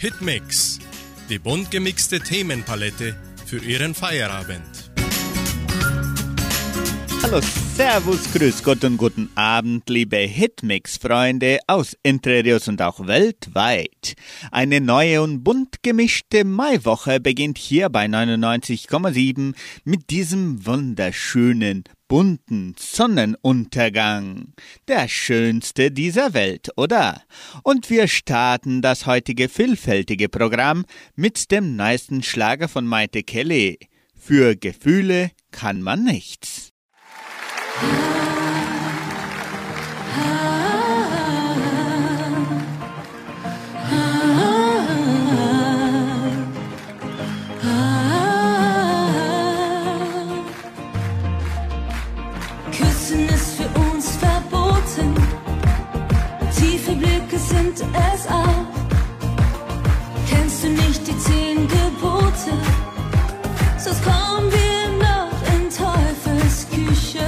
Hitmix, die bunt gemixte Themenpalette für Ihren Feierabend. Hallo, Servus, Grüß Gott und guten Abend, liebe Hitmix-Freunde aus Interiors und auch weltweit. Eine neue und bunt gemischte Maiwoche beginnt hier bei 99,7 mit diesem wunderschönen bunten Sonnenuntergang. Der schönste dieser Welt, oder? Und wir starten das heutige vielfältige Programm mit dem neuesten Schlager von Maite Kelly. Für Gefühle kann man nichts. sind es auch. Kennst du nicht die zehn Gebote? Sonst kommen wir noch in Teufels Küche.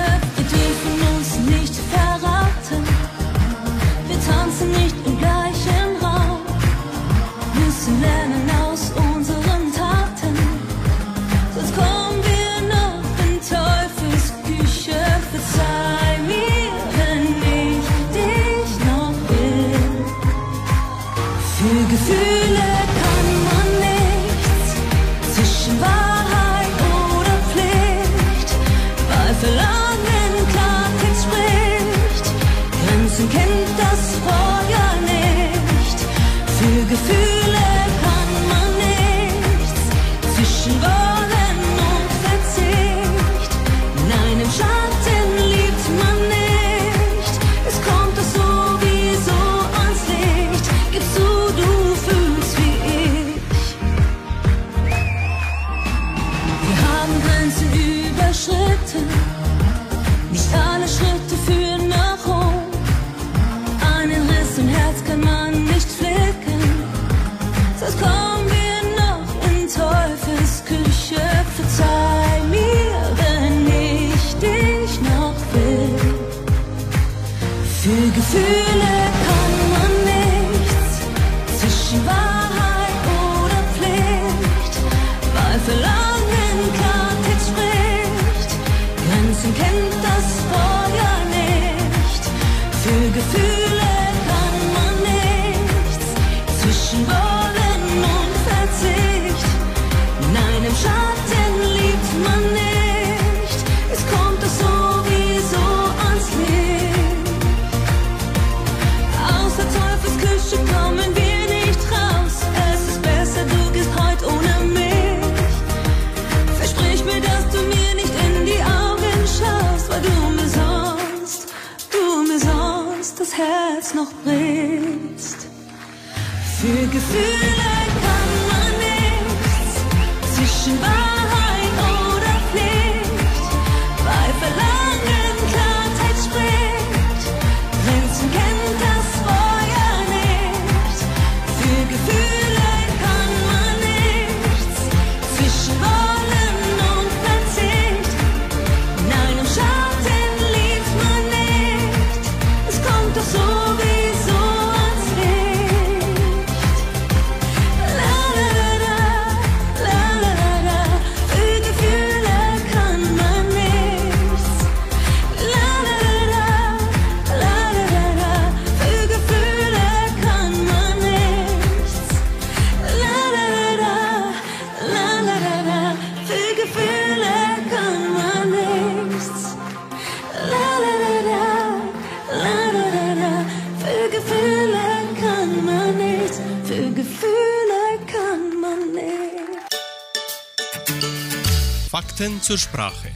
zur Sprache.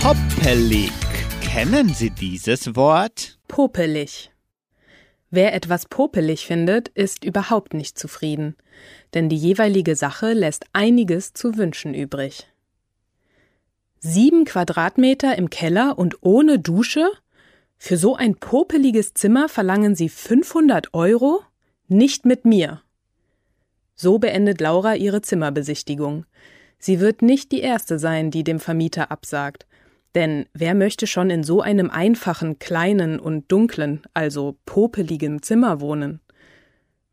Poppelig. Kennen Sie dieses Wort? Popelig. Wer etwas popelig findet, ist überhaupt nicht zufrieden, denn die jeweilige Sache lässt einiges zu wünschen übrig. Sieben Quadratmeter im Keller und ohne Dusche? Für so ein popeliges Zimmer verlangen Sie 500 Euro? Nicht mit mir. So beendet Laura ihre Zimmerbesichtigung. Sie wird nicht die erste sein, die dem Vermieter absagt. Denn wer möchte schon in so einem einfachen, kleinen und dunklen, also popeligen Zimmer wohnen?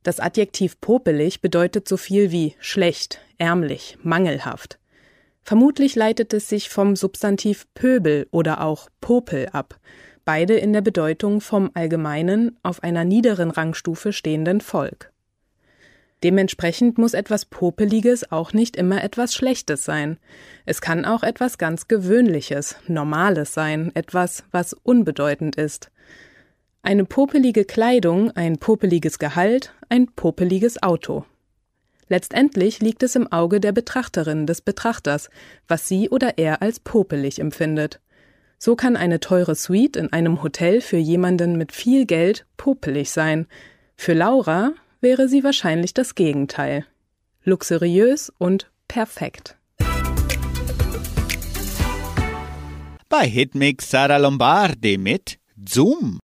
Das Adjektiv popelig bedeutet so viel wie schlecht, ärmlich, mangelhaft. Vermutlich leitet es sich vom Substantiv Pöbel oder auch Popel ab, beide in der Bedeutung vom allgemeinen, auf einer niederen Rangstufe stehenden Volk. Dementsprechend muss etwas Popeliges auch nicht immer etwas Schlechtes sein. Es kann auch etwas ganz Gewöhnliches, Normales sein, etwas, was unbedeutend ist. Eine popelige Kleidung, ein popeliges Gehalt, ein popeliges Auto. Letztendlich liegt es im Auge der Betrachterin, des Betrachters, was sie oder er als popelig empfindet. So kann eine teure Suite in einem Hotel für jemanden mit viel Geld popelig sein. Für Laura wäre sie wahrscheinlich das Gegenteil. Luxuriös und perfekt. Bei Hitmix Sarah Lombardi mit Zoom.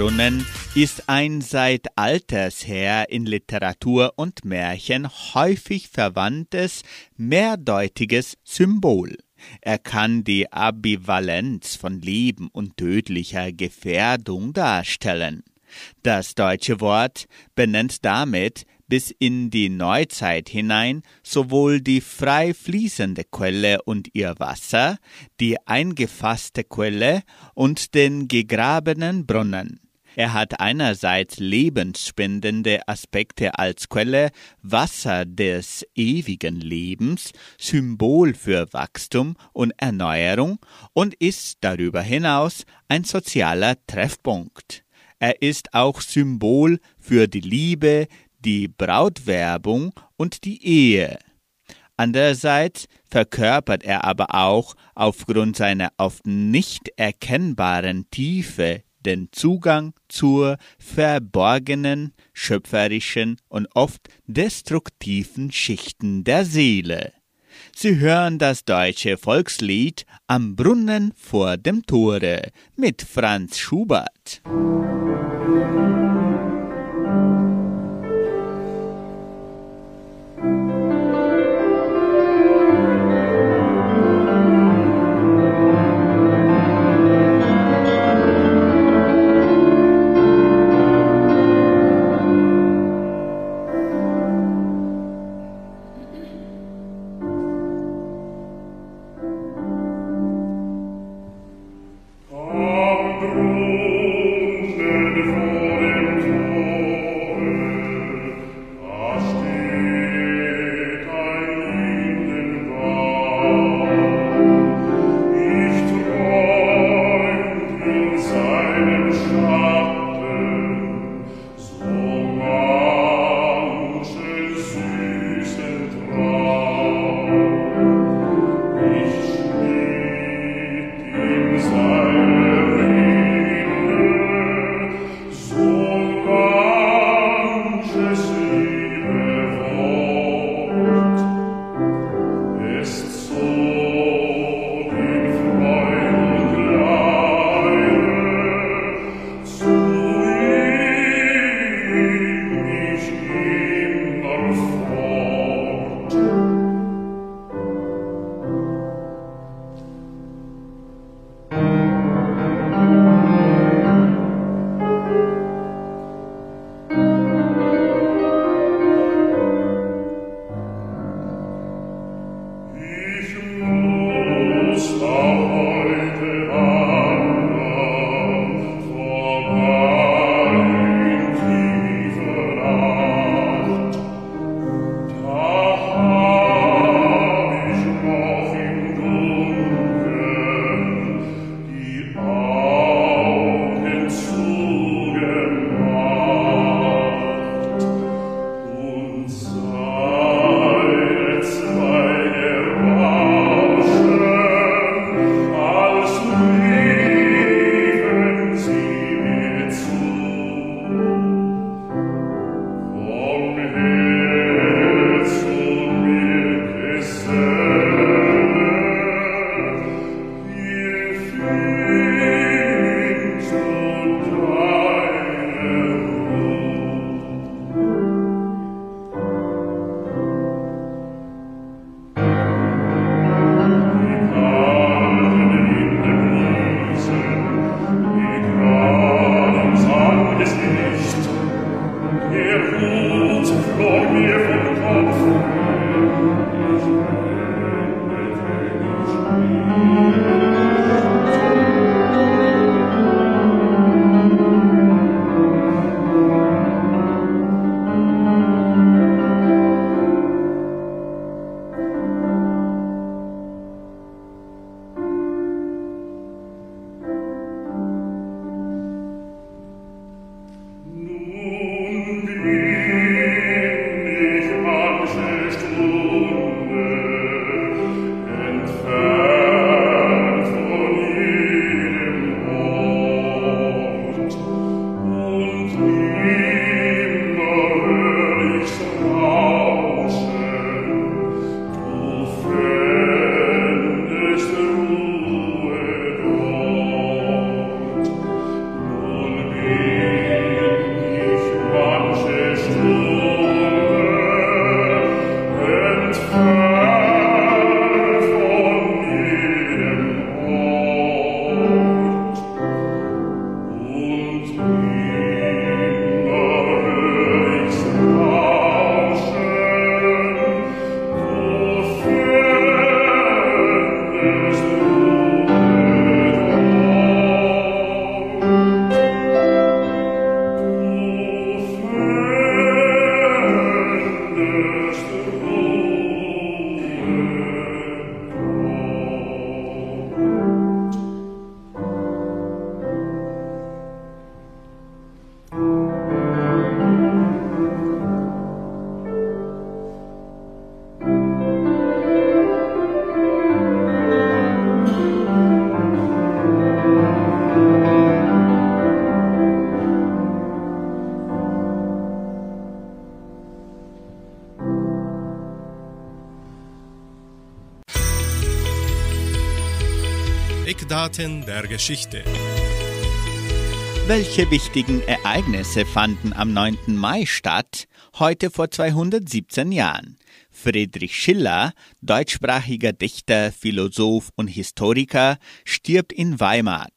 Brunnen ist ein seit alters her in Literatur und Märchen häufig verwandtes, mehrdeutiges Symbol. Er kann die Ambivalenz von Leben und tödlicher Gefährdung darstellen. Das deutsche Wort benennt damit bis in die Neuzeit hinein sowohl die frei fließende Quelle und ihr Wasser, die eingefasste Quelle und den gegrabenen Brunnen. Er hat einerseits lebensspendende Aspekte als Quelle, Wasser des ewigen Lebens, Symbol für Wachstum und Erneuerung und ist darüber hinaus ein sozialer Treffpunkt. Er ist auch Symbol für die Liebe, die Brautwerbung und die Ehe. Andererseits verkörpert er aber auch aufgrund seiner oft nicht erkennbaren Tiefe den Zugang zur verborgenen, schöpferischen und oft destruktiven Schichten der Seele. Sie hören das deutsche Volkslied Am Brunnen vor dem Tore mit Franz Schubert. Eckdaten der Geschichte. Welche wichtigen Ereignisse fanden am 9. Mai statt, heute vor 217 Jahren? Friedrich Schiller, deutschsprachiger Dichter, Philosoph und Historiker, stirbt in Weimar.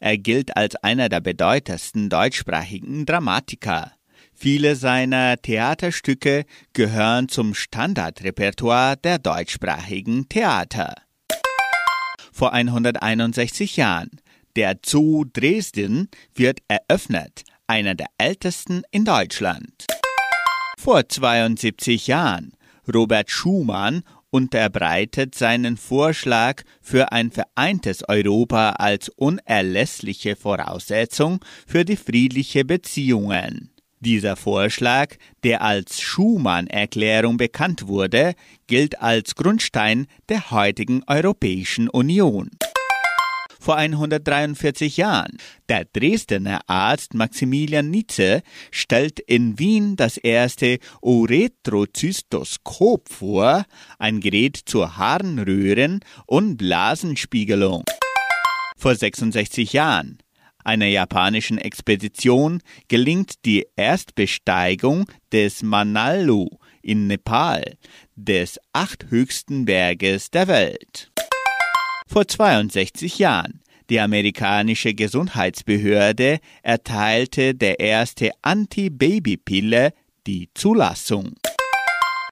Er gilt als einer der bedeutendsten deutschsprachigen Dramatiker. Viele seiner Theaterstücke gehören zum Standardrepertoire der deutschsprachigen Theater. Vor 161 Jahren. Der Zoo Dresden wird eröffnet, einer der ältesten in Deutschland. Vor 72 Jahren. Robert Schumann unterbreitet seinen Vorschlag für ein vereintes Europa als unerlässliche Voraussetzung für die friedliche Beziehungen. Dieser Vorschlag, der als Schumann-Erklärung bekannt wurde, gilt als Grundstein der heutigen Europäischen Union. Vor 143 Jahren. Der Dresdner Arzt Maximilian Nietzsche stellt in Wien das erste Uretrozystoskop vor, ein Gerät zur Harnröhren- und Blasenspiegelung. Vor 66 Jahren einer japanischen Expedition gelingt die Erstbesteigung des Manalu in Nepal, des achthöchsten Berges der Welt. Vor 62 Jahren die amerikanische Gesundheitsbehörde erteilte der erste Anti-Baby-Pille die Zulassung.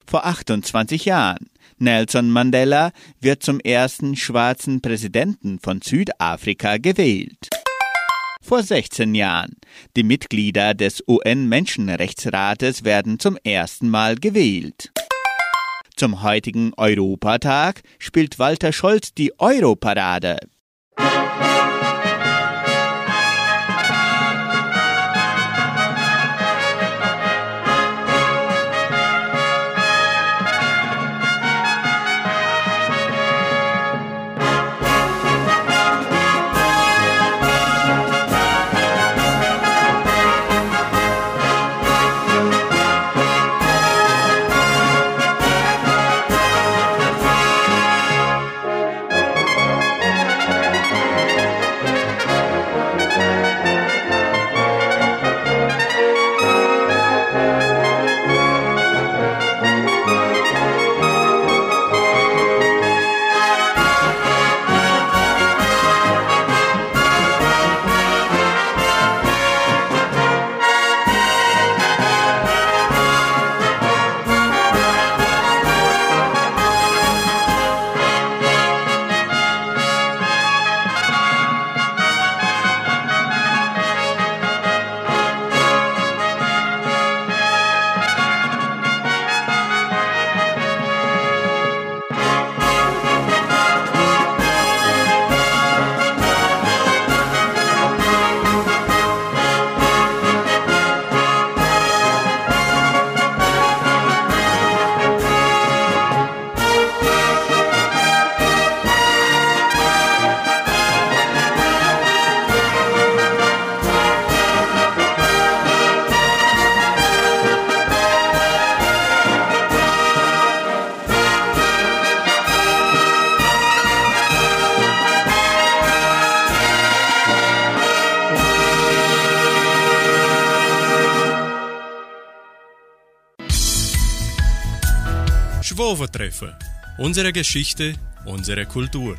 Vor 28 Jahren Nelson Mandela wird zum ersten schwarzen Präsidenten von Südafrika gewählt vor 16 Jahren. Die Mitglieder des UN-Menschenrechtsrates werden zum ersten Mal gewählt. Zum heutigen Europatag spielt Walter Scholz die Europarade. Schwovertreffer. Unsere Geschichte, unsere Kultur.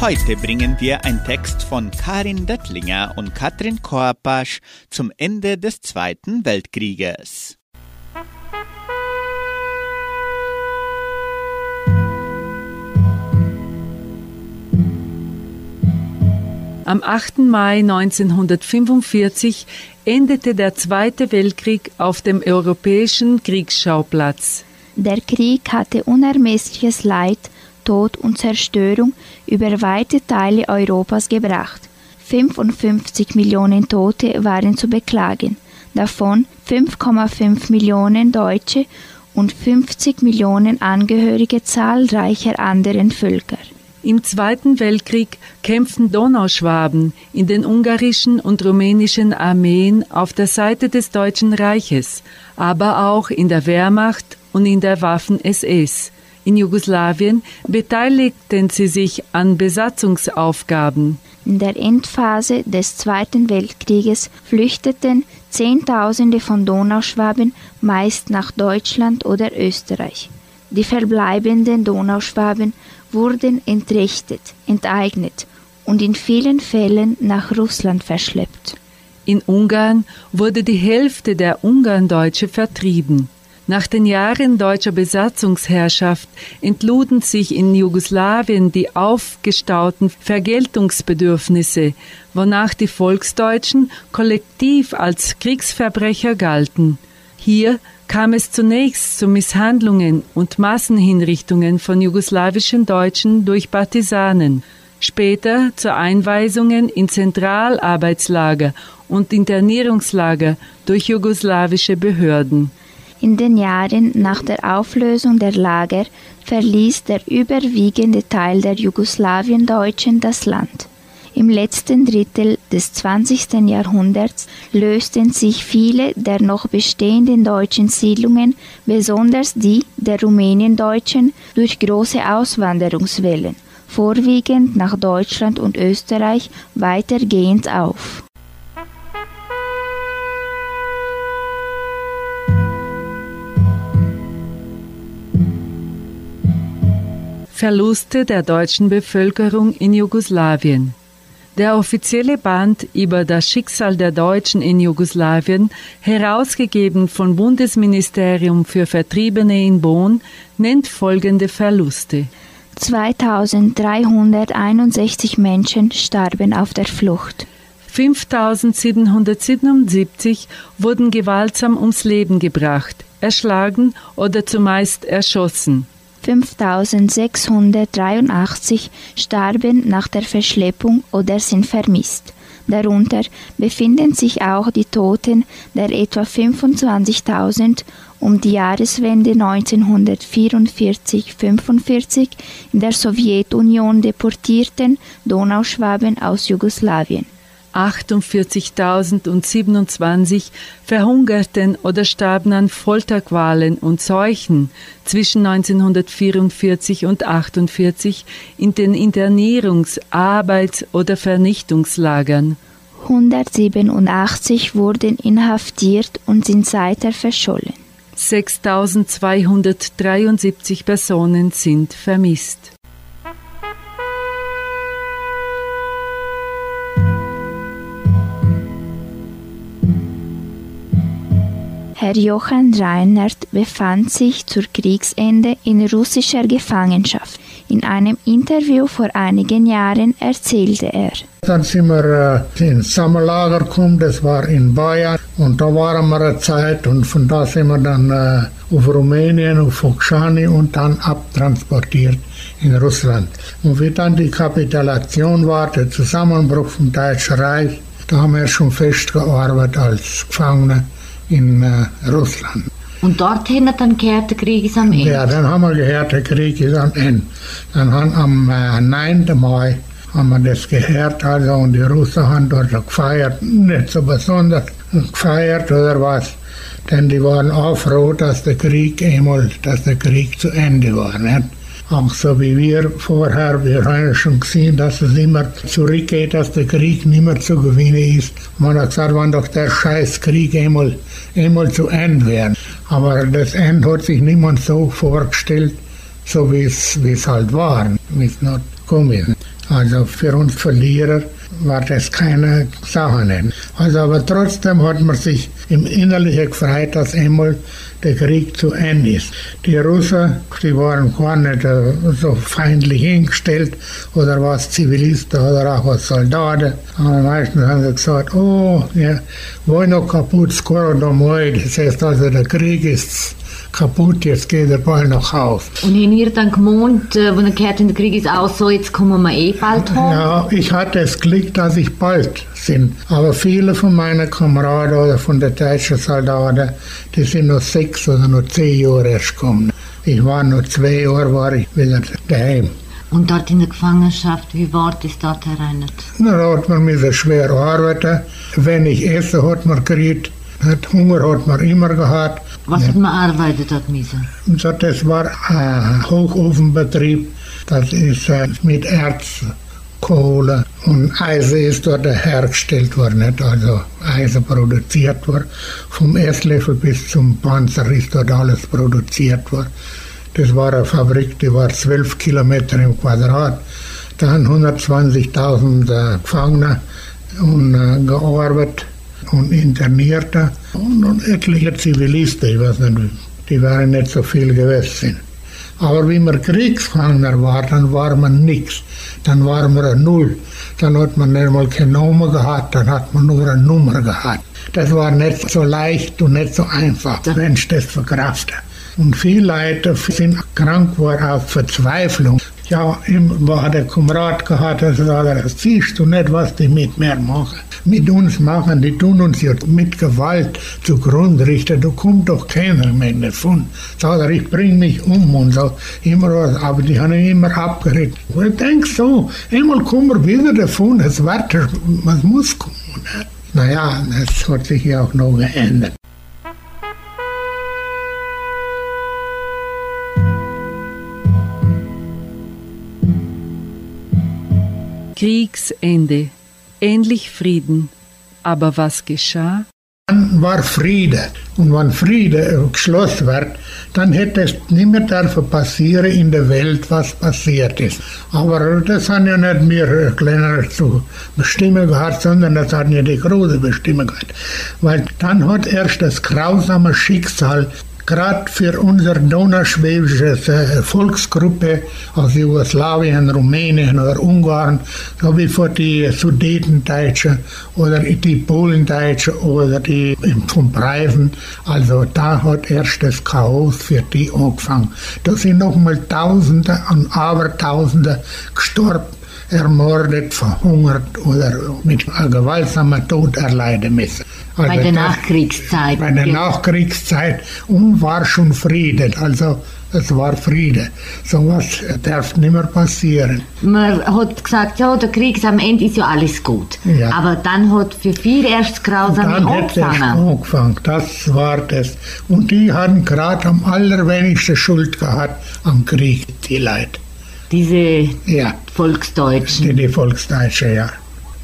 Heute bringen wir einen Text von Karin Dettlinger und Katrin Korpasch zum Ende des Zweiten Weltkrieges. Am 8. Mai 1945 endete der Zweite Weltkrieg auf dem europäischen Kriegsschauplatz. Der Krieg hatte unermessliches Leid, Tod und Zerstörung über weite Teile Europas gebracht. 55 Millionen Tote waren zu beklagen, davon 5,5 Millionen Deutsche und 50 Millionen Angehörige zahlreicher anderen Völker. Im Zweiten Weltkrieg kämpften Donauschwaben in den ungarischen und rumänischen Armeen auf der Seite des Deutschen Reiches, aber auch in der Wehrmacht und in der Waffen-SS. In Jugoslawien beteiligten sie sich an Besatzungsaufgaben. In der Endphase des Zweiten Weltkrieges flüchteten Zehntausende von Donauschwaben meist nach Deutschland oder Österreich. Die verbleibenden Donauschwaben wurden entrechtet, enteignet und in vielen Fällen nach Russland verschleppt. In Ungarn wurde die Hälfte der Ungarndeutsche vertrieben. Nach den Jahren deutscher Besatzungsherrschaft entluden sich in Jugoslawien die aufgestauten Vergeltungsbedürfnisse, wonach die Volksdeutschen kollektiv als Kriegsverbrecher galten. Hier kam es zunächst zu Misshandlungen und Massenhinrichtungen von jugoslawischen Deutschen durch Partisanen, später zu Einweisungen in Zentralarbeitslager und Internierungslager durch jugoslawische Behörden. In den Jahren nach der Auflösung der Lager verließ der überwiegende Teil der Jugoslawiendeutschen das Land. Im letzten Drittel des 20. Jahrhunderts lösten sich viele der noch bestehenden deutschen Siedlungen, besonders die der Rumäniendeutschen, durch große Auswanderungswellen, vorwiegend nach Deutschland und Österreich, weitergehend auf. Verluste der deutschen Bevölkerung in Jugoslawien. Der offizielle Band über das Schicksal der Deutschen in Jugoslawien, herausgegeben vom Bundesministerium für Vertriebene in Bonn, nennt folgende Verluste. 2361 Menschen starben auf der Flucht. 5777 wurden gewaltsam ums Leben gebracht, erschlagen oder zumeist erschossen. 5683 starben nach der Verschleppung oder sind vermisst. Darunter befinden sich auch die Toten der etwa 25.000 um die Jahreswende 1944-45 in der Sowjetunion deportierten Donauschwaben aus Jugoslawien. 48.027 verhungerten oder starben an Folterqualen und Seuchen zwischen 1944 und 1948 in den Internierungs-, Arbeits- oder Vernichtungslagern. 187 wurden inhaftiert und sind seither verschollen. 6.273 Personen sind vermisst. Herr Johann Reinert befand sich zur Kriegsende in russischer Gefangenschaft. In einem Interview vor einigen Jahren erzählte er. Dann sind wir äh, ins Sommerlager gekommen, das war in Bayern. Und da waren wir eine Zeit und von da sind wir dann äh, auf Rumänien, auf Fokshani und dann abtransportiert in Russland. Und wie dann die Kapitulation war, der Zusammenbruch vom Deutschen Reich, da haben wir schon festgearbeitet als Gefangene in äh, Russland. Und dorthin hat dann gehört, der Krieg ist am Ende. Ja, dann haben wir gehört, der Krieg ist am Ende. Dann haben am äh, 9. Mai haben wir das gehört, also, und die Russen haben dort gefeiert, nicht so besonders gefeiert oder was, denn die waren auch froh, dass der Krieg einmal, dass der Krieg zu Ende war. Nicht? Auch so wie wir vorher, wir haben ja schon gesehen, dass es immer zurückgeht, dass der Krieg nicht mehr zu gewinnen ist. Man hat gesagt, wenn doch der scheiß Krieg einmal, einmal zu Ende wäre. Aber das Ende hat sich niemand so vorgestellt, so wie es halt war, wie es noch gekommen ist. Also für uns Verlierer war das keine Sache. Nicht. Also aber trotzdem hat man sich im Innerlichen gefreut, dass einmal der Krieg zu Ende ist. Die Russen, die waren gar nicht äh, so feindlich hingestellt oder was Zivilisten oder auch was Soldaten. Aber meistens haben sie gesagt, oh, ja, wollen noch kaputt, skoro domoi. Das heißt also, der Krieg ist kaputt, jetzt geht er bald nach Haus. Und haben ihr dann gemeint, äh, wenn gehört habt, der Krieg ist aus, so jetzt kommen wir eh bald heim? Ja, ich hatte das Glück, dass ich bald sind. Aber viele von meinen Kameraden oder von den deutschen Soldaten, die sind noch sechs oder noch zehn Jahre erst gekommen. Ich war noch zwei Jahre, war ich wieder daheim. Und dort in der Gefangenschaft, wie war das dort? Na, Da hat man müssen schwer arbeiten. Wenn ich esse, hat man gekriegt. Hunger hat man immer gehabt. Was hat man arbeitet dort müssen? So, das war ein Hochofenbetrieb. Das ist äh, mit Erz, Kohle und Eisen ist dort hergestellt worden. Also Eisen produziert worden. Vom Erstlöffel bis zum Panzer ist dort alles produziert worden. Das war eine Fabrik, die war 12 Kilometer im Quadrat. Dann 120.000 äh, Gefangene und äh, gearbeitet und Internierte und, und etliche Zivilisten, ich weiß nicht, die waren nicht so viel gewesen. Aber wie man Kriegsgefangener war, dann war man nichts. Dann war man ein Null. Dann hat man nicht mal keine Nummer gehabt, dann hat man nur eine Nummer gehabt. Das war nicht so leicht und nicht so einfach, wenn ich das verkrafte. Und viele Leute sind krank geworden auf Verzweiflung. Ja, ihm war der Kamerad gehabt, der das siehst du nicht, was die mit mir machen. Mit uns machen, die tun uns jetzt mit Gewalt zugrunde richten. Du kommst doch keiner mehr davon. Sagt er, ich bring mich um und so. Immer was, aber die haben ihn immer abgeregt. Ich denk so, einmal kommen wir wieder davon, es wird, was muss kommen. ne? Naja, das hat sich ja auch noch geändert. Kriegsende. Endlich Frieden. Aber was geschah? Dann war Friede. Und wenn Friede geschlossen wird, dann hätte es nicht mehr dürfen passieren in der Welt, was passiert ist. Aber das haben ja nicht wir Kleiner zu bestimmen gehabt, sondern das hat ja die große Bestimmung gehabt. Weil dann hat erst das grausame Schicksal gerade für unsere donauschwäbische äh, Volksgruppe aus Jugoslawien, Rumänien oder Ungarn, so wie für die Sudetendeutschen oder die Polendeutschen oder die vom Breiven. Also da hat erst das Chaos für die angefangen. Da sind nochmal Tausende und Abertausende gestorben ermordet, verhungert oder mit gewaltsamer Tod erleiden müssen. Also Bei der Nachkriegszeit. bei der Nachkriegszeit und war schon Friede. Also es war Friede. So was darf nicht mehr passieren. Man hat gesagt, ja, der Krieg am Ende ist ja alles gut. Ja. Aber dann hat für viele erst Grausame Dann angefangen. angefangen. Das war das. Und die hatten gerade am allerwenigsten Schuld gehabt am Krieg, die Leute. Diese Ja, Volksdeutschen. die, die Volksdeutsche, ja.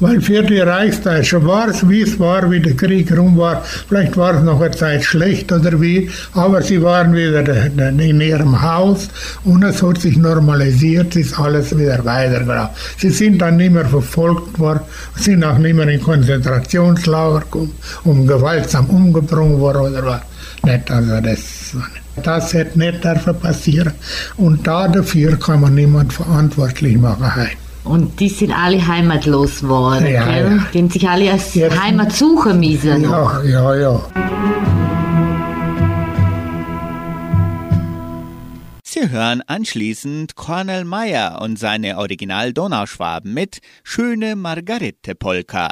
Weil für die Reichsdeutsche war es, wie es war, wie der Krieg rum war. Vielleicht war es noch eine Zeit schlecht oder wie, aber sie waren wieder de- de- in ihrem Haus und es hat sich normalisiert, ist alles wieder weitergelaufen. Sie sind dann nicht mehr verfolgt worden, sind auch nicht mehr in Konzentrationslager gekommen, um gewaltsam umgebracht worden oder was. Nicht, also das, das hätte nicht dürfen passieren. Und da dafür kann man niemand verantwortlich machen heute. Und die sind alle heimatlos geworden. Ja, gell? ja. Die haben sich alle als Jetzt- Heimat suchen müssen. Ja, ja, ja. Sie hören anschließend Cornel Meyer und seine Original Donauschwaben mit Schöne Margarete Polka.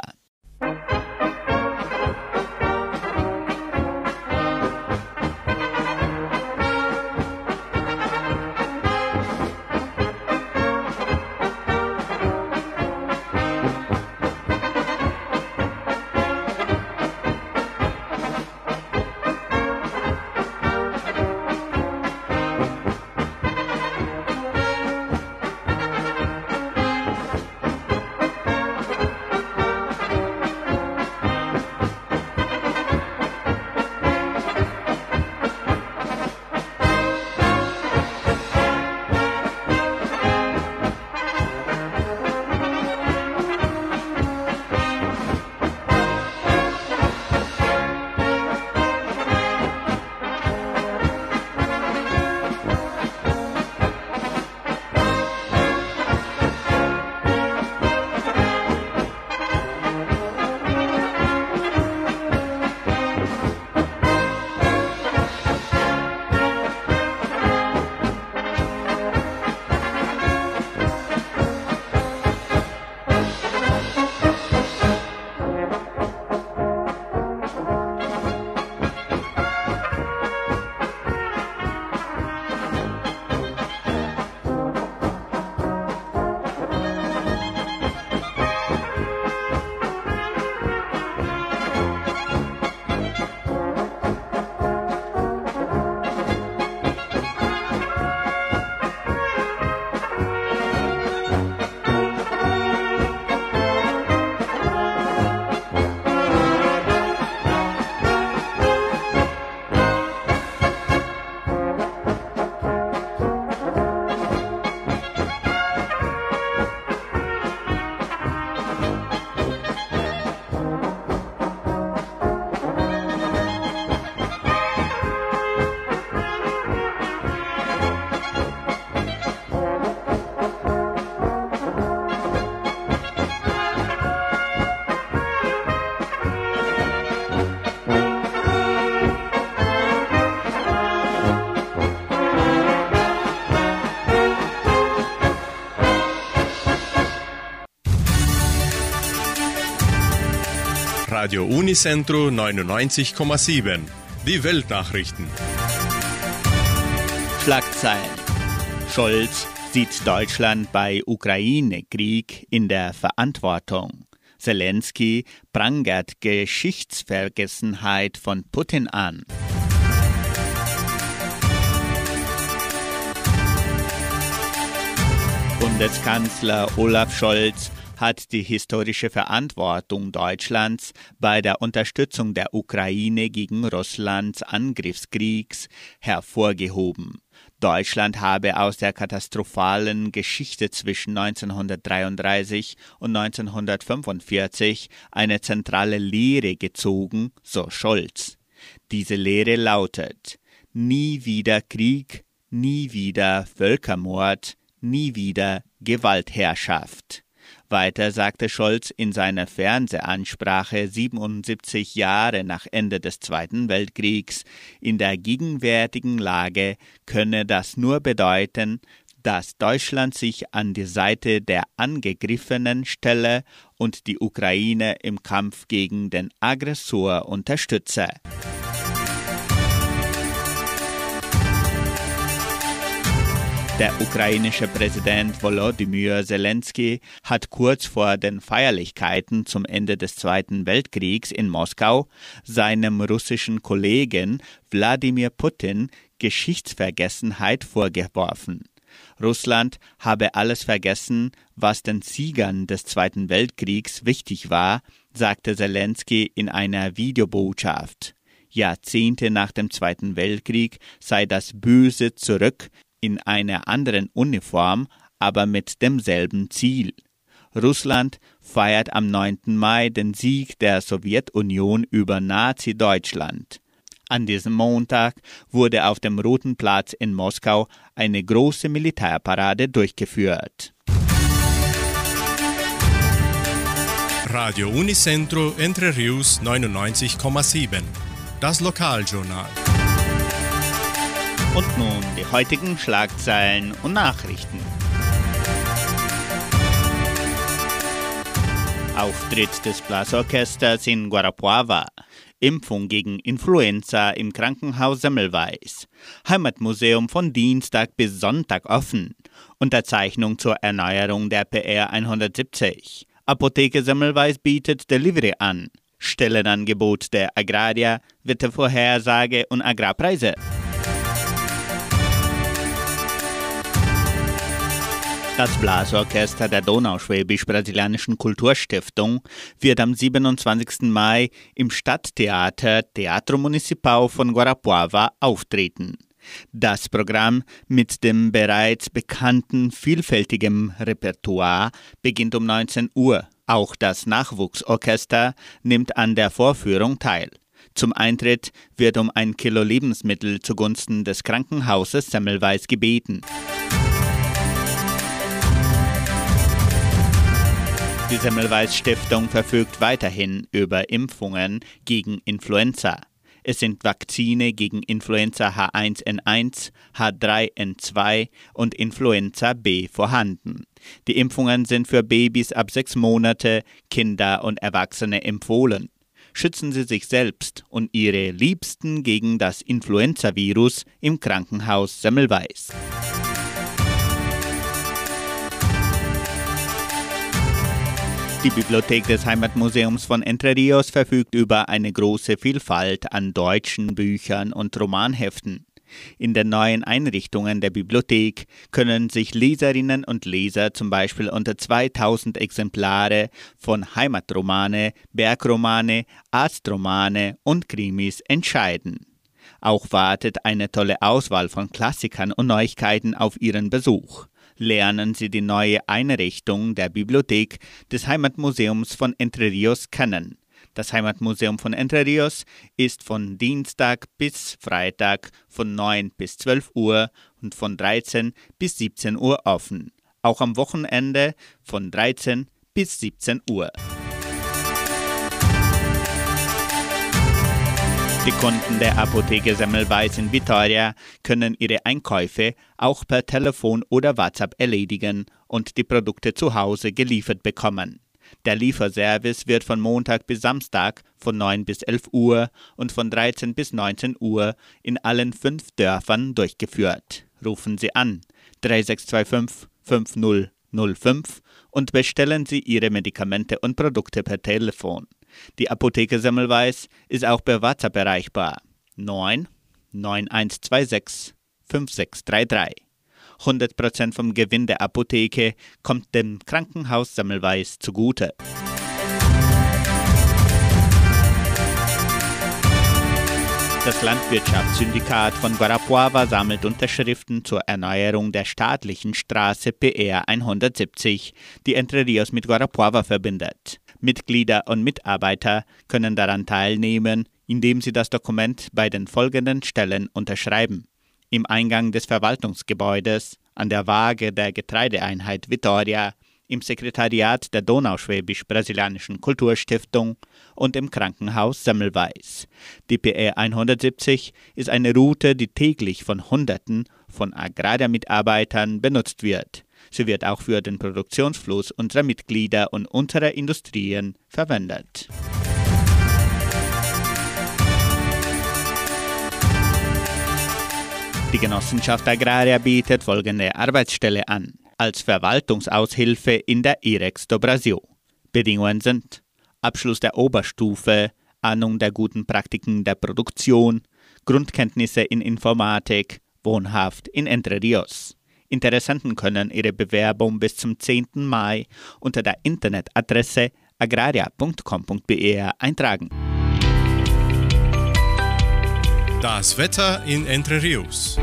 Radio Unicentro 99,7. Die Weltnachrichten. Schlagzeilen. Scholz sieht Deutschland bei Ukraine-Krieg in der Verantwortung. Zelensky prangert Geschichtsvergessenheit von Putin an. Bundeskanzler Olaf Scholz hat die historische Verantwortung Deutschlands bei der Unterstützung der Ukraine gegen Russlands Angriffskriegs hervorgehoben. Deutschland habe aus der katastrophalen Geschichte zwischen 1933 und 1945 eine zentrale Lehre gezogen, so Scholz. Diese Lehre lautet Nie wieder Krieg, nie wieder Völkermord, nie wieder Gewaltherrschaft. Weiter sagte Scholz in seiner Fernsehansprache 77 Jahre nach Ende des Zweiten Weltkriegs, in der gegenwärtigen Lage könne das nur bedeuten, dass Deutschland sich an die Seite der Angegriffenen stelle und die Ukraine im Kampf gegen den Aggressor unterstütze. Der ukrainische Präsident Volodymyr Zelensky hat kurz vor den Feierlichkeiten zum Ende des Zweiten Weltkriegs in Moskau seinem russischen Kollegen Wladimir Putin Geschichtsvergessenheit vorgeworfen. Russland habe alles vergessen, was den Siegern des Zweiten Weltkriegs wichtig war, sagte Zelensky in einer Videobotschaft. Jahrzehnte nach dem Zweiten Weltkrieg sei das Böse zurück, in einer anderen Uniform, aber mit demselben Ziel. Russland feiert am 9. Mai den Sieg der Sowjetunion über Nazi-Deutschland. An diesem Montag wurde auf dem Roten Platz in Moskau eine große Militärparade durchgeführt. Radio Unicentro Entre Rius 99,7. Das Lokaljournal. Und nun die heutigen Schlagzeilen und Nachrichten. Auftritt des Blasorchesters in Guarapuava. Impfung gegen Influenza im Krankenhaus Semmelweis. Heimatmuseum von Dienstag bis Sonntag offen. Unterzeichnung zur Erneuerung der PR 170. Apotheke Semmelweis bietet Delivery an. Stellenangebot der Agraria, Wettervorhersage und Agrarpreise. Das Blasorchester der Donauschwäbisch-Brasilianischen Kulturstiftung wird am 27. Mai im Stadttheater Teatro Municipal von Guarapuava auftreten. Das Programm mit dem bereits bekannten vielfältigen Repertoire beginnt um 19 Uhr. Auch das Nachwuchsorchester nimmt an der Vorführung teil. Zum Eintritt wird um ein Kilo Lebensmittel zugunsten des Krankenhauses Semmelweis gebeten. Die Semmelweis Stiftung verfügt weiterhin über Impfungen gegen Influenza. Es sind Vakzine gegen Influenza H1N1, H3N2 und Influenza B vorhanden. Die Impfungen sind für Babys ab sechs Monate, Kinder und Erwachsene empfohlen. Schützen Sie sich selbst und Ihre Liebsten gegen das Influenza-Virus im Krankenhaus Semmelweis. Die Bibliothek des Heimatmuseums von Entre Rios verfügt über eine große Vielfalt an deutschen Büchern und Romanheften. In den neuen Einrichtungen der Bibliothek können sich Leserinnen und Leser zum Beispiel unter 2000 Exemplare von Heimatromane, Bergromane, Arztromane und Krimis entscheiden. Auch wartet eine tolle Auswahl von Klassikern und Neuigkeiten auf ihren Besuch lernen Sie die neue Einrichtung der Bibliothek des Heimatmuseums von Entre Rios kennen. Das Heimatmuseum von Entre Rios ist von Dienstag bis Freitag von 9 bis 12 Uhr und von 13 bis 17 Uhr offen. Auch am Wochenende von 13 bis 17 Uhr. Die Kunden der Apotheke Semmelweis in Vitoria können ihre Einkäufe auch per Telefon oder WhatsApp erledigen und die Produkte zu Hause geliefert bekommen. Der Lieferservice wird von Montag bis Samstag von 9 bis 11 Uhr und von 13 bis 19 Uhr in allen fünf Dörfern durchgeführt. Rufen Sie an 3625 5005 und bestellen Sie Ihre Medikamente und Produkte per Telefon. Die Apotheke Semmelweis ist auch per WhatsApp erreichbar. 9 9126 5633. 100% vom Gewinn der Apotheke kommt dem Krankenhaus Semmelweis zugute. Das Landwirtschaftssyndikat von Guarapuava sammelt Unterschriften zur Erneuerung der staatlichen Straße PR 170, die Entre Rios mit Guarapuava verbindet. Mitglieder und Mitarbeiter können daran teilnehmen, indem sie das Dokument bei den folgenden Stellen unterschreiben. Im Eingang des Verwaltungsgebäudes, an der Waage der Getreideeinheit Vitoria, im Sekretariat der Donauschwäbisch-Brasilianischen Kulturstiftung und im Krankenhaus Semmelweis. Die PR 170 ist eine Route, die täglich von Hunderten von Agrarmitarbeitern benutzt wird. Sie wird auch für den Produktionsfluss unserer Mitglieder und unserer Industrien verwendet. Die Genossenschaft Agraria bietet folgende Arbeitsstelle an. Als Verwaltungsaushilfe in der IREX do Brasil. Bedingungen sind Abschluss der Oberstufe, Ahnung der guten Praktiken der Produktion, Grundkenntnisse in Informatik, Wohnhaft in Entre Rios. Interessenten können ihre Bewerbung bis zum 10. Mai unter der Internetadresse agraria.com.br eintragen. Das Wetter in Entre Rios.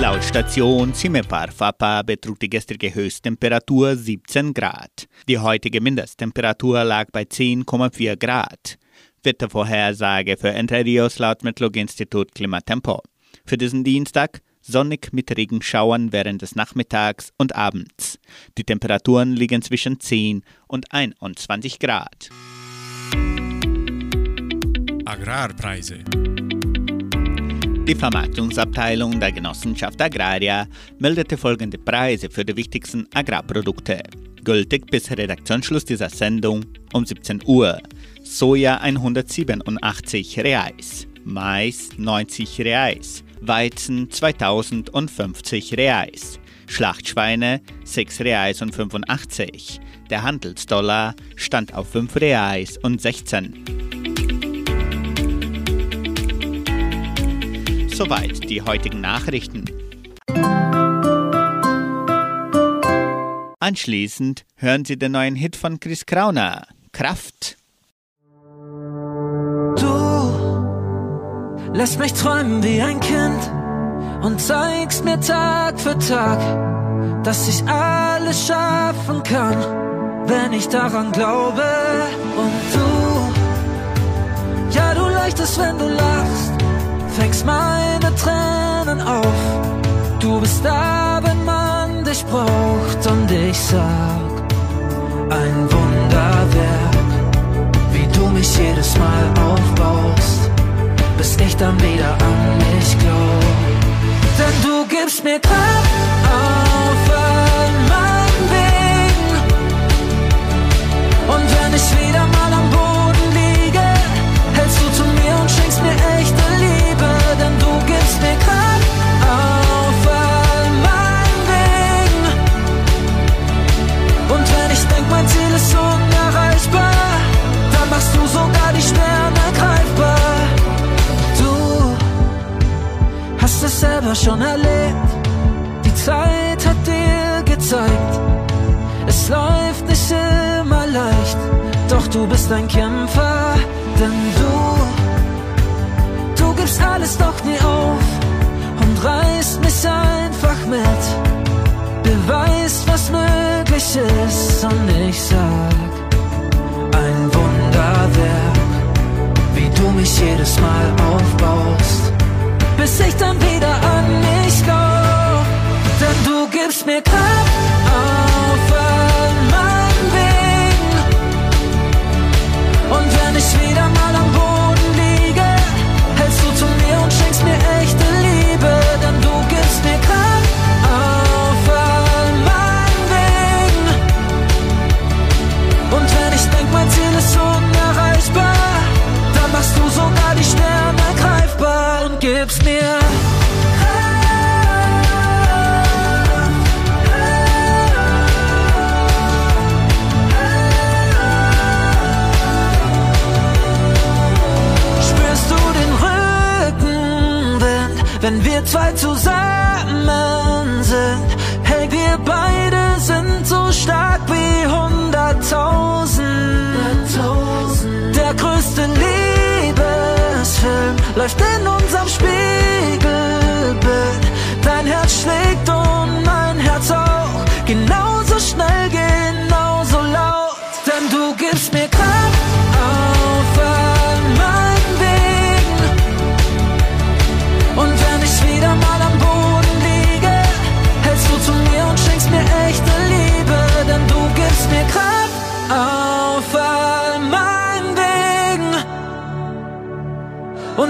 Laut Station Cimepar Fapa betrug die gestrige Höchsttemperatur 17 Grad. Die heutige Mindesttemperatur lag bei 10,4 Grad. Wettervorhersage für Entre Rios laut Metlog-Institut Klimatempo. Für diesen Dienstag sonnig mit Regenschauern während des Nachmittags und Abends. Die Temperaturen liegen zwischen 10 und 21 Grad. Agrarpreise. Die Vermarktungsabteilung der Genossenschaft Agraria meldete folgende Preise für die wichtigsten Agrarprodukte. Gültig bis Redaktionsschluss dieser Sendung um 17 Uhr. Soja 187 Reais, Mais 90 Reais, Weizen 2050 Reais, Schlachtschweine 6 Reais und 85. Der Handelsdollar stand auf 5 Reais und 16. Soweit die heutigen Nachrichten. Anschließend hören Sie den neuen Hit von Chris Krauner, Kraft. Lässt mich träumen wie ein Kind und zeigst mir Tag für Tag, dass ich alles schaffen kann, wenn ich daran glaube. Und du, ja, du leuchtest, wenn du lachst, fängst meine Tränen auf. Du bist da, wenn man dich braucht und ich sag, ein Wunderwerk, wie du mich jedes Mal aufbaust, bis ich dann wieder an mich glaub. Denn du gibst mir Kraft auf all meinen Wegen. Und wenn ich wieder mal am Boden liege, hältst du zu mir und schenkst mir echte Liebe. Denn du gibst mir Kraft auf all meinen Wegen. Und wenn ich denk, mein Ziel ist unerreichbar, dann machst du sogar die Sterne selber schon erlebt. Die Zeit hat dir gezeigt, es läuft nicht immer leicht. Doch du bist ein Kämpfer, denn du, du gibst alles doch nie auf und reißt mich einfach mit. Beweist, was möglich ist und ich sag, ein Wunderwerk, wie du mich jedes Mal aufbaust bis ich dann wieder an mich glaub. Denn du gibst mir Kraft auf all meinen Wegen. Und wenn ich wieder mal am Boden zwei zusammen sind. Hey, wir beide sind so stark wie hunderttausend. Der größte Liebesfilm läuft in unserem Spiegelbild. Dein Herz schlägt und mein Herz auch. Genauso schnell,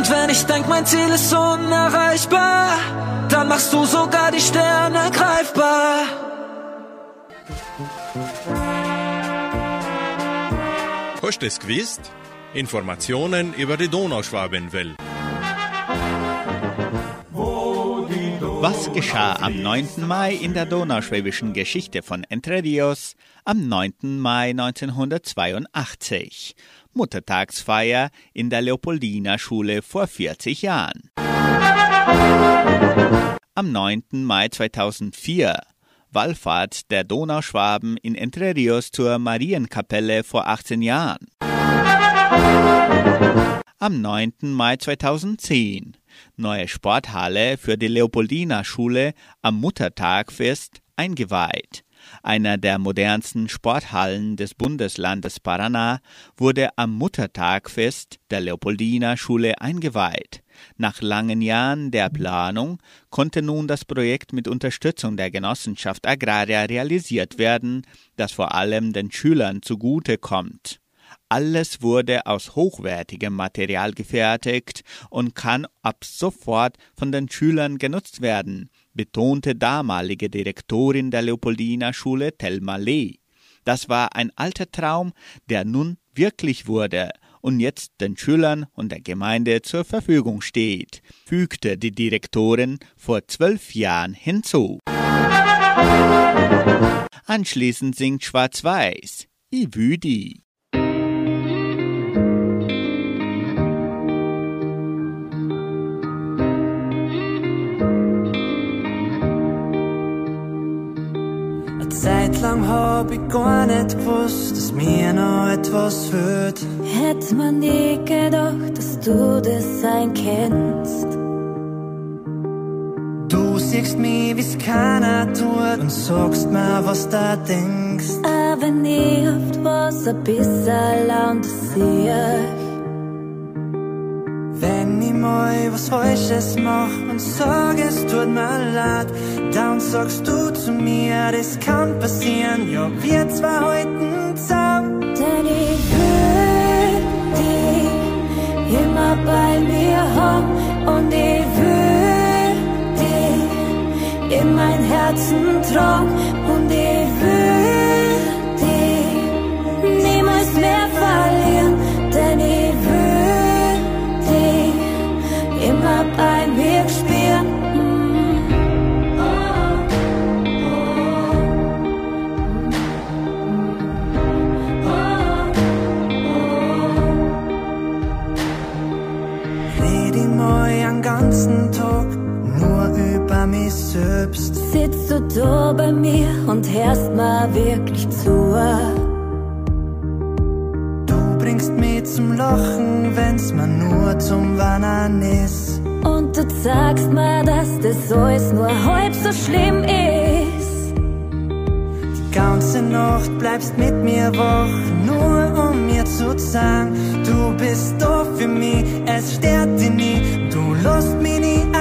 Und wenn ich denk, mein Ziel ist unerreichbar, dann machst du sogar die Sterne greifbar. Hast du es gewusst? Informationen über die Donauschwabenwelle. Was geschah am 9. Mai in der donauschwäbischen Geschichte von Entre Rios am 9. Mai 1982? Muttertagsfeier in der Leopoldina Schule vor 40 Jahren. Am 9. Mai 2004 Wallfahrt der Donauschwaben in Entre Rios zur Marienkapelle vor 18 Jahren. Am 9. Mai 2010 neue Sporthalle für die Leopoldina Schule am Muttertagfest eingeweiht. Einer der modernsten Sporthallen des Bundeslandes Paraná wurde am Muttertagfest der Leopoldina Schule eingeweiht. Nach langen Jahren der Planung konnte nun das Projekt mit Unterstützung der Genossenschaft Agraria realisiert werden, das vor allem den Schülern zugute kommt. Alles wurde aus hochwertigem Material gefertigt und kann ab sofort von den Schülern genutzt werden, betonte damalige Direktorin der Leopoldina Schule Thelma Lee. Das war ein alter Traum, der nun wirklich wurde und jetzt den Schülern und der Gemeinde zur Verfügung steht, fügte die Direktorin vor zwölf Jahren hinzu. Anschließend singt Schwarz-Weiß Ivüdi. Zeit lang hab ich gar nicht gewusst, dass mir noch etwas fehlt. Hätte man nie gedacht, dass du das sein kennst. Du siehst mich, wie's keiner tut und sagst mir, was du denkst. Aber wenn ich oft was ein bisschen anders sehe, Wenn ich mal was Falsches mach und sag, es tut mir leid, dann sagst du zu mir, das kann passieren, ja, wir zwei halten zusammen. denn ich will dich immer bei mir haben und ich will dich in mein Herzen tragen und ich will du da bei mir und hörst mir wirklich zu? Du bringst mich zum Lachen, wenn's mir nur zum Wandern ist. Und du sagst mir, dass das alles nur halb so schlimm ist. Die ganze Nacht bleibst mit mir wach, nur um mir zu sagen, du bist da für mich, es stört dich nie, du lässt mich nie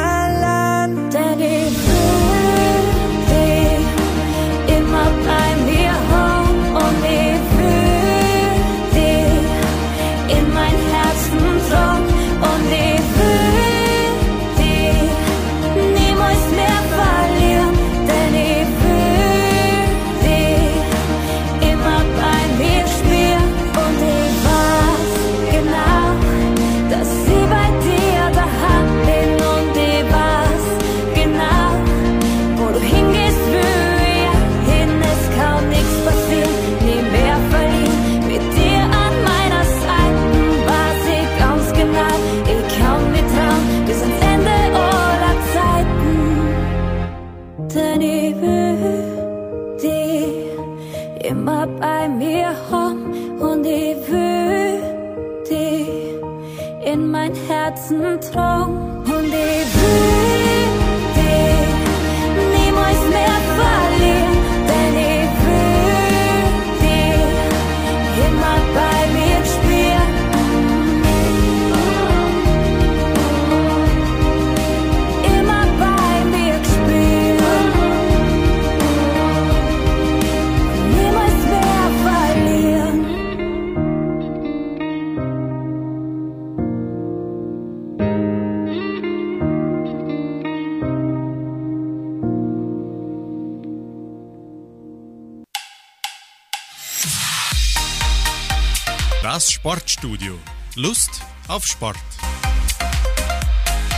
Lust auf Sport.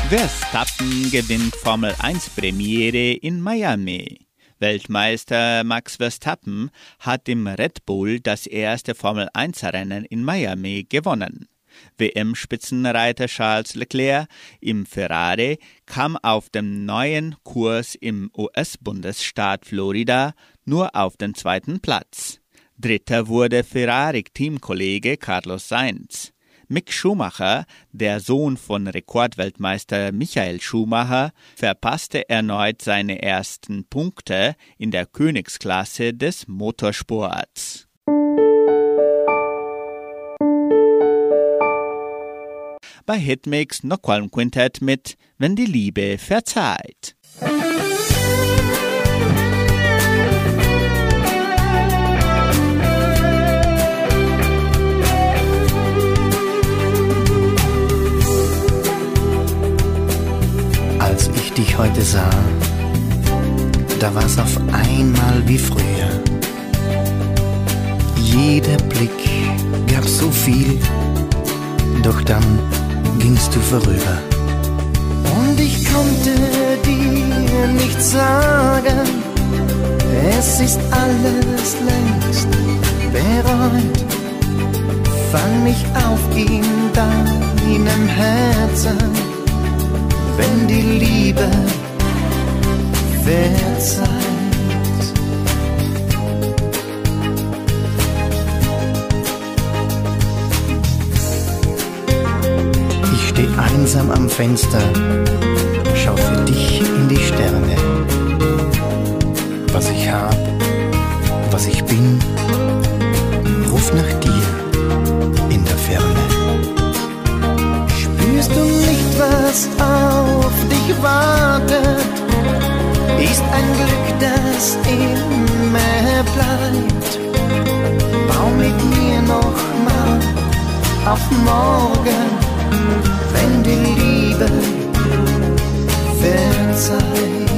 Verstappen gewinnt Formel 1 Premiere in Miami. Weltmeister Max Verstappen hat im Red Bull das erste Formel 1 Rennen in Miami gewonnen. WM-Spitzenreiter Charles Leclerc im Ferrari kam auf dem neuen Kurs im US-Bundesstaat Florida nur auf den zweiten Platz. Dritter wurde Ferrari-Teamkollege Carlos Sainz. Mick Schumacher, der Sohn von Rekordweltmeister Michael Schumacher, verpasste erneut seine ersten Punkte in der Königsklasse des Motorsports. Bei Hitmix Noqualm Quintett mit Wenn die Liebe verzeiht. Heute sah, da war's auf einmal wie früher. Jeder Blick gab so viel, doch dann gingst du vorüber. Und ich konnte dir nicht sagen, es ist alles längst bereut. Fang mich auf in deinem Herzen wenn die Liebe verzeiht. Ich steh einsam am Fenster, schau für dich in die Sterne. Was ich hab, was ich bin, ruf nach dir in der Ferne. Spürst du nicht, was wartet? Ist ein Glück, das immer bleibt. Bau mit mir noch mal auf morgen, wenn die Liebe verzeiht.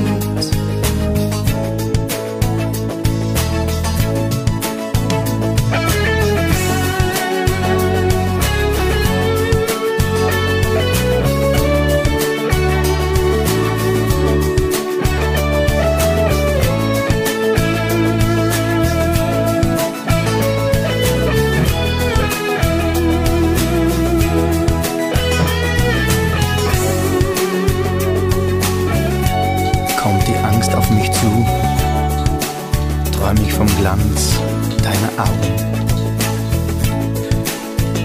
Glanz deiner Augen.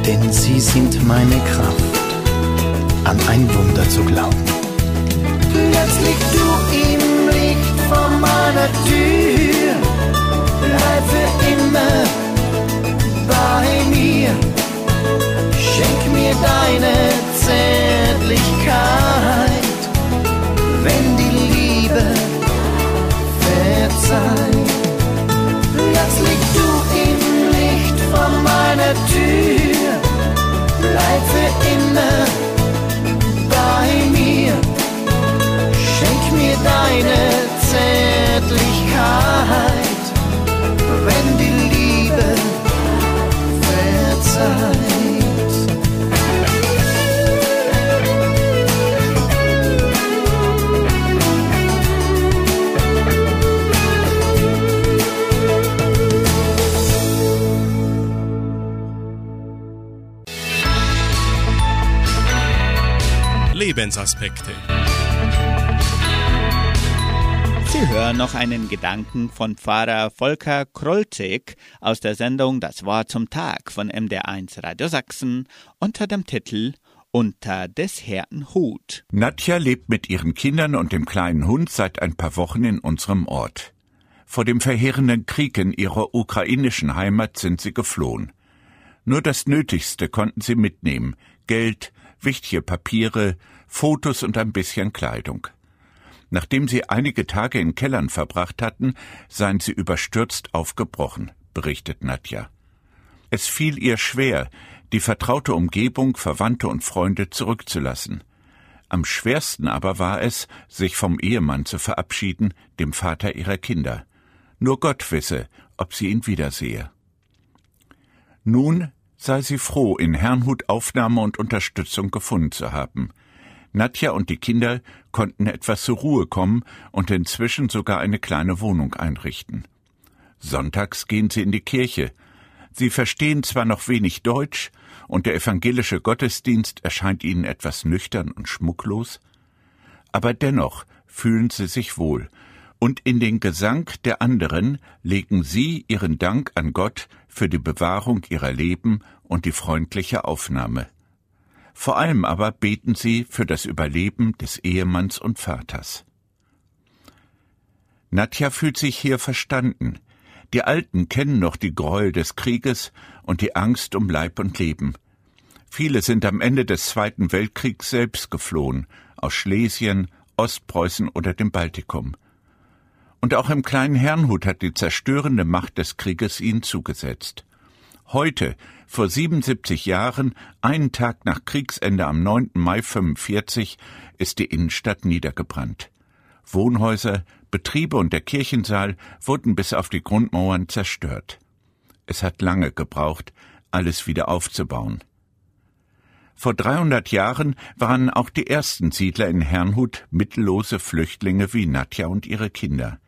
Denn sie sind meine Kraft, an ein Wunder zu glauben. Plötzlich du im Licht vor meiner Tür, bleib für immer bei mir. Schenk mir deine Zärtlichkeit, wenn die Liebe verzeiht. Meiner Tür, bleib für immer bei mir. Schenk mir deine Zärtlichkeit, wenn die Liebe verzeiht. Lebensaspekte. Sie hören noch einen Gedanken von Pfarrer Volker Krolzig aus der Sendung Das Wort zum Tag von MDR1 Radio Sachsen unter dem Titel Unter des Herrn Hut. Nadja lebt mit ihren Kindern und dem kleinen Hund seit ein paar Wochen in unserem Ort. Vor dem verheerenden Krieg in ihrer ukrainischen Heimat sind sie geflohen. Nur das Nötigste konnten sie mitnehmen Geld, wichtige Papiere, Fotos und ein bisschen Kleidung. Nachdem sie einige Tage in Kellern verbracht hatten, seien sie überstürzt aufgebrochen, berichtet Nadja. Es fiel ihr schwer, die vertraute Umgebung, Verwandte und Freunde zurückzulassen. Am schwersten aber war es, sich vom Ehemann zu verabschieden, dem Vater ihrer Kinder. Nur Gott wisse, ob sie ihn wiedersehe. Nun sei sie froh, in Herrnhut Aufnahme und Unterstützung gefunden zu haben. Nadja und die Kinder konnten etwas zur Ruhe kommen und inzwischen sogar eine kleine Wohnung einrichten. Sonntags gehen sie in die Kirche. Sie verstehen zwar noch wenig Deutsch, und der evangelische Gottesdienst erscheint ihnen etwas nüchtern und schmucklos, aber dennoch fühlen sie sich wohl, und in den Gesang der anderen legen sie ihren Dank an Gott für die Bewahrung ihrer Leben und die freundliche Aufnahme. Vor allem aber beten sie für das Überleben des Ehemanns und Vaters. Nadja fühlt sich hier verstanden. Die Alten kennen noch die Gräuel des Krieges und die Angst um Leib und Leben. Viele sind am Ende des Zweiten Weltkriegs selbst geflohen, aus Schlesien, Ostpreußen oder dem Baltikum. Und auch im kleinen Herrnhut hat die zerstörende Macht des Krieges ihnen zugesetzt. Heute, vor 77 Jahren, einen Tag nach Kriegsende am 9. Mai 45, ist die Innenstadt niedergebrannt. Wohnhäuser, Betriebe und der Kirchensaal wurden bis auf die Grundmauern zerstört. Es hat lange gebraucht, alles wieder aufzubauen. Vor 300 Jahren waren auch die ersten Siedler in Herrnhut mittellose Flüchtlinge wie Nadja und ihre Kinder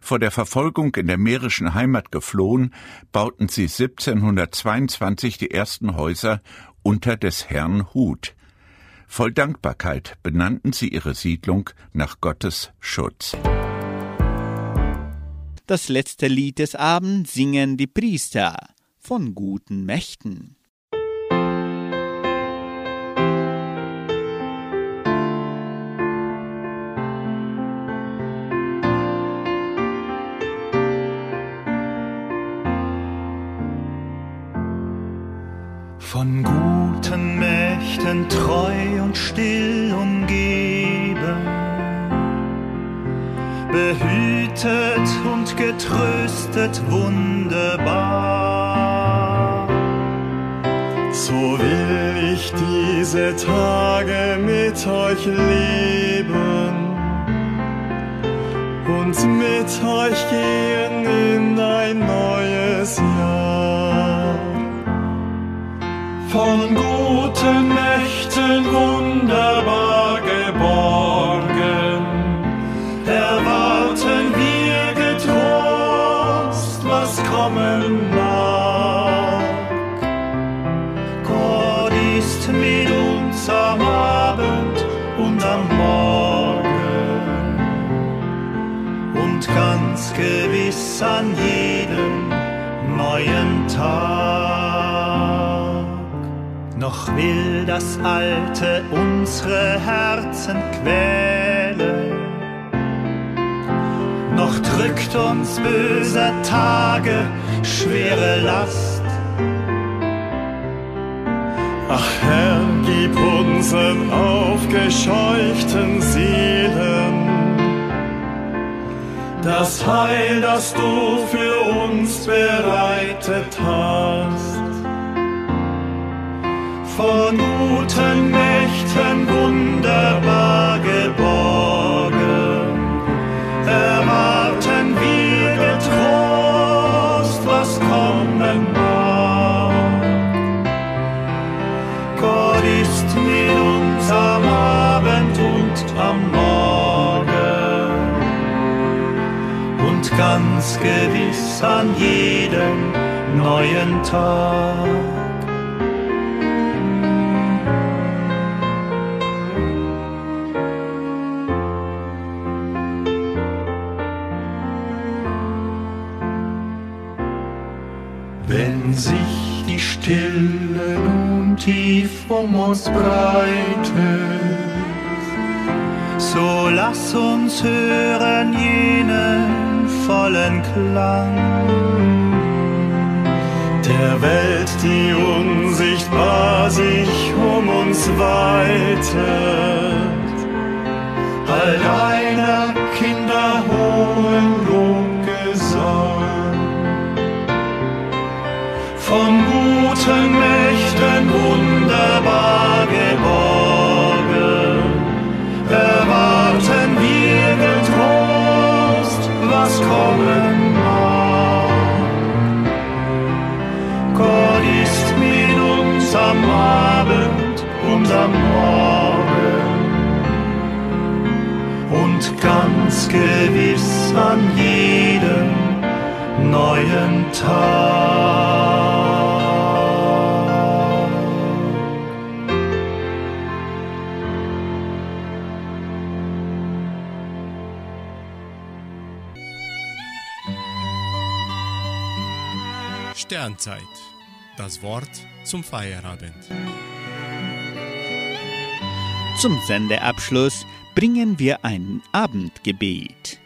vor der Verfolgung in der mährischen Heimat geflohen, bauten sie 1722 die ersten Häuser unter des Herrn Hut. Voll Dankbarkeit benannten sie ihre Siedlung nach Gottes Schutz. Das letzte Lied des Abends singen die Priester von guten Mächten. Von guten Mächten treu und still umgeben, behütet und getröstet wunderbar. So will ich diese Tage mit euch leben und mit euch gehen in ein neues Jahr von guten Mächten wunderbar geborgen, erwarten wir getrost, was kommen mag. Gott ist mit uns am Abend und am Morgen und ganz gewiss an jedem neuen Tag. Noch will das Alte unsere Herzen quälen, noch drückt uns böser Tage schwere Last. Ach Herr, gib unseren aufgescheuchten Seelen das Heil, das du für uns bereitet hast von guten Mächten wunderbar geborgen, erwarten wir getrost, was kommen mag. Gott ist mit uns am Abend und am Morgen und ganz gewiss an jedem neuen Tag. Sich die Stille nun tief um uns breitet. So lass uns hören jenen vollen Klang der Welt, die unsichtbar sich um uns weitet. All deiner Kinder hohen guten Mächten wunderbar geborgen. Erwarten wir getrost, was kommen mag. Gott ist mit uns am Abend und am Morgen und ganz gewiss an jedem neuen Tag. Sternzeit. Das Wort zum Feierabend. Zum Sendeabschluss bringen wir ein Abendgebet.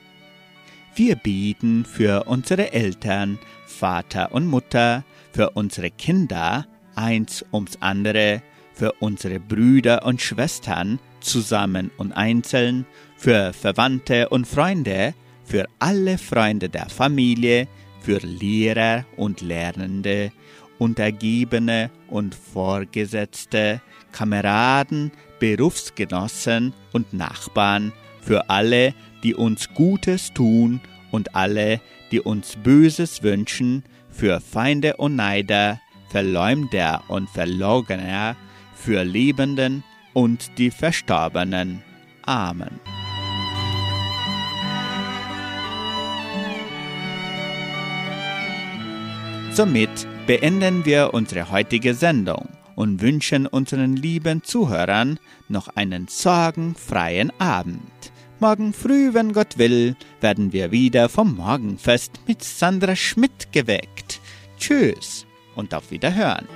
Wir beten für unsere Eltern, Vater und Mutter, für unsere Kinder, eins ums andere, für unsere Brüder und Schwestern, zusammen und einzeln, für Verwandte und Freunde, für alle Freunde der Familie, für Lehrer und Lernende, Untergebene und Vorgesetzte, Kameraden, Berufsgenossen und Nachbarn, für alle, die uns Gutes tun und alle, die uns Böses wünschen, für Feinde und Neider, Verleumder und Verlogener, für Lebenden und die Verstorbenen. Amen. Somit beenden wir unsere heutige Sendung und wünschen unseren lieben Zuhörern noch einen sorgenfreien Abend. Morgen früh, wenn Gott will, werden wir wieder vom Morgenfest mit Sandra Schmidt geweckt. Tschüss und auf Wiederhören.